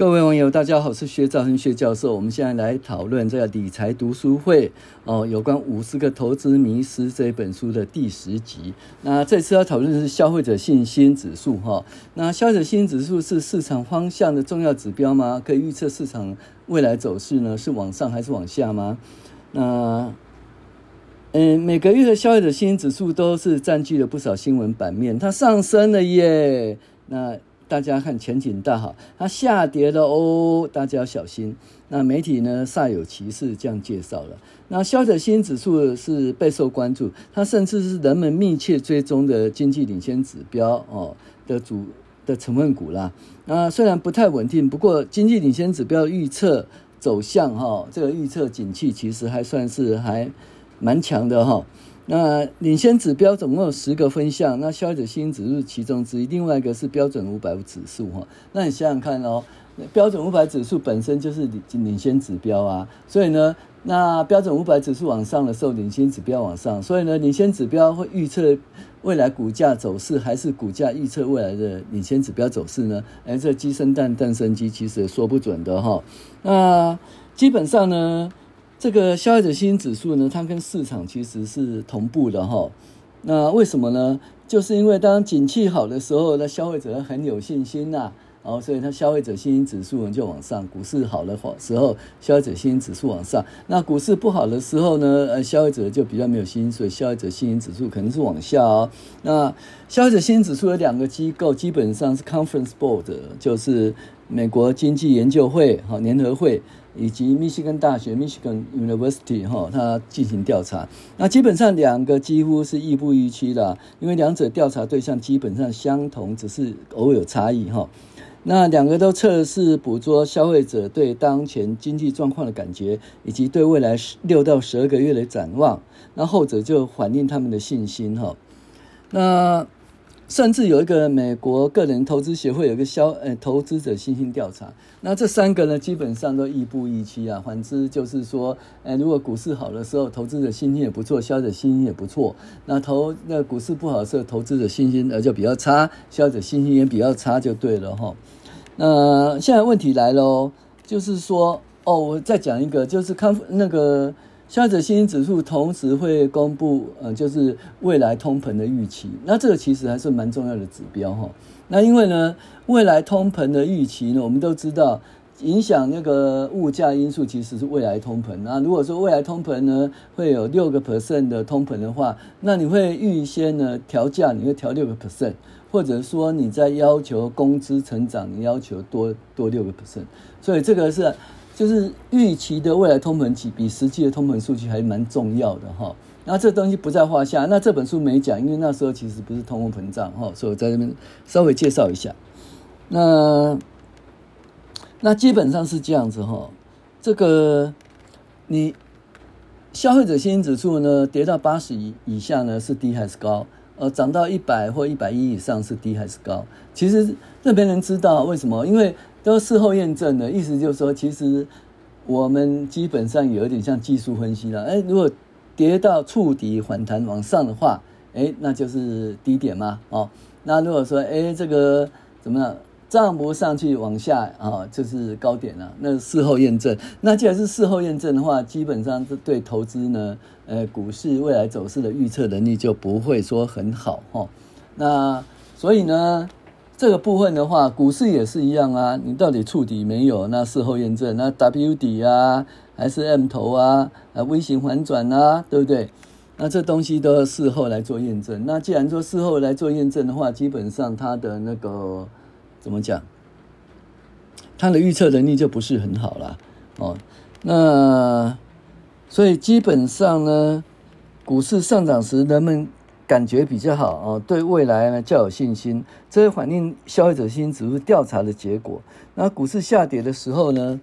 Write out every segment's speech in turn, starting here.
各位网友，大家好，我是薛兆亨薛教授。我们现在来讨论这个理财读书会哦，有关五十个投资迷思这一本书的第十集。那这次要讨论的是消费者信心指数哈。那消费者信心指数是市场方向的重要指标吗？可以预测市场未来走势呢？是往上还是往下吗？那嗯，每个月的消费者信心指数都是占据了不少新闻版面，它上升了耶。那大家看前景大好，它下跌了哦，大家要小心。那媒体呢煞有其事这样介绍了。那消费者信心指数是备受关注，它甚至是人们密切追踪的经济领先指标哦的主的成分股啦。那虽然不太稳定，不过经济领先指标预测走向哈，这个预测景气其实还算是还蛮强的哈。那领先指标总共有十个分项，那消费者信心指数其中之一，另外一个是标准五百指数哈。那你想想看哦，标准五百指数本身就是领领先指标啊，所以呢，那标准五百指数往上的时候，领先指标往上，所以呢，领先指标会预测未来股价走势，还是股价预测未来的领先指标走势呢？哎，这鸡生蛋，蛋生鸡，其实也说不准的哈。那基本上呢。这个消费者信心指数呢，它跟市场其实是同步的哈。那为什么呢？就是因为当景气好的时候，那消费者很有信心呐，然后所以它消费者信心指数呢就往上。股市好的时候，消费者信心指数往上。那股市不好的时候呢，呃，消费者就比较没有信心，所以消费者信心指数可能是往下哦。那消费者信心指数有两个机构，基本上是 Conference Board，就是美国经济研究会哈联合会。以及密西根大学 （Michigan University） 哈，它进行调查。那基本上两个几乎是亦步亦趋的，因为两者调查对象基本上相同，只是偶有差异哈。那两个都测试捕捉消费者对当前经济状况的感觉，以及对未来六到十二个月的展望。那后者就反映他们的信心哈。那甚至有一个美国个人投资协会有一个消呃投资者信心调查，那这三个呢基本上都亦步亦趋啊。反之就是说，呃，如果股市好的时候，投资者信心也不错，消费者信心也不错。那投那股市不好的时候，投资者信心呃就比较差，消费者信心也比较差，就对了哈。那现在问题来了，就是说哦，我再讲一个，就是看那个。消费者信心指数同时会公布，呃，就是未来通膨的预期。那这个其实还是蛮重要的指标哈。那因为呢，未来通膨的预期呢，我们都知道，影响那个物价因素其实是未来通膨。那如果说未来通膨呢会有六个 percent 的通膨的话，那你会预先呢调价，你会调六个 percent，或者说你在要求工资成长，你要求多多六个 percent。所以这个是。就是预期的未来通膨期比实际的通膨数据还蛮重要的哈，那这东西不在话下。那这本书没讲，因为那时候其实不是通货膨胀哈，所以我在这边稍微介绍一下。那那基本上是这样子哈，这个你消费者信心指数呢跌到八十以以下呢是低还是高？呃，涨到一百或一百一以上是低还是高？其实这边人知道为什么？因为都事后验证的意思就是说，其实我们基本上有一点像技术分析了。哎，如果跌到触底反弹往上的话，哎，那就是低点嘛。哦，那如果说哎这个怎么样涨不上去往下啊，就是高点了。那事后验证，那既然是事后验证的话，基本上是对投资呢，呃，股市未来走势的预测能力就不会说很好哈，哦。那所以呢？这个部分的话，股市也是一样啊。你到底触底没有？那事后验证，那 W 底啊，还是 M 头啊？啊，V 型反转啊，对不对？那这东西都要事后来做验证。那既然说事后来做验证的话，基本上它的那个怎么讲？它的预测能力就不是很好了哦。那所以基本上呢，股市上涨时，人们感觉比较好哦，对未来呢较有信心，这是反映消费者信心指数调查的结果。那股市下跌的时候呢，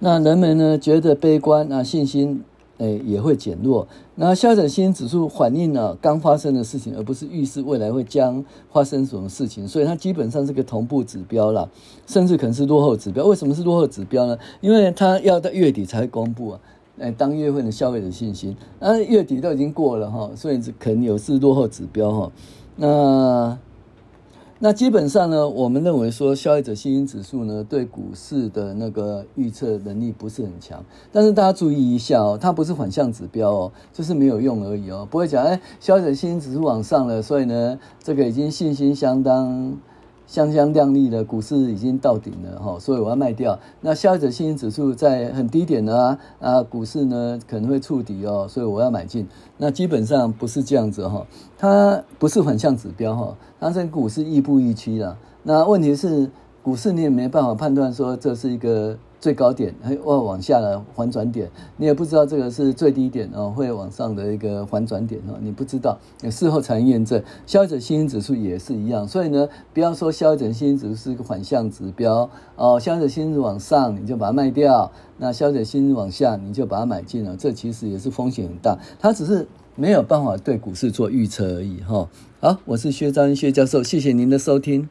那人们呢觉得悲观，那信心诶也会减弱。那消费者信心指数反映了刚发生的事情，而不是预示未来会将发生什么事情，所以它基本上是个同步指标了，甚至可能是落后指标。为什么是落后指标呢？因为它要到月底才会公布啊。诶当月份的消费者信心，那月底都已经过了哈，所以可能有是落后指标哈。那那基本上呢，我们认为说消费者信心指数呢，对股市的那个预测能力不是很强。但是大家注意一下哦，它不是反向指标哦，就是没有用而已哦，不会讲哎，消费者信心指数往上了，所以呢，这个已经信心相当。香香亮丽的股市已经到顶了哈，所以我要卖掉。那消费者信心指数在很低点呢啊，股市呢可能会触底哦，所以我要买进。那基本上不是这样子哈，它不是反向指标哈，它这股市亦步亦趋的。那问题是股市你也没办法判断说这是一个。最高点还往往下的反转点，你也不知道这个是最低点哦，会往上的一个反转点哦，你不知道，事后才验证。消费者信心指数也是一样，所以呢，不要说消费者信心指数是一个反向指标哦，消费者信心往上你就把它卖掉，那消费者信心往下你就把它买进了，这其实也是风险很大，它只是没有办法对股市做预测而已哈。好，我是薛章薛教授，谢谢您的收听。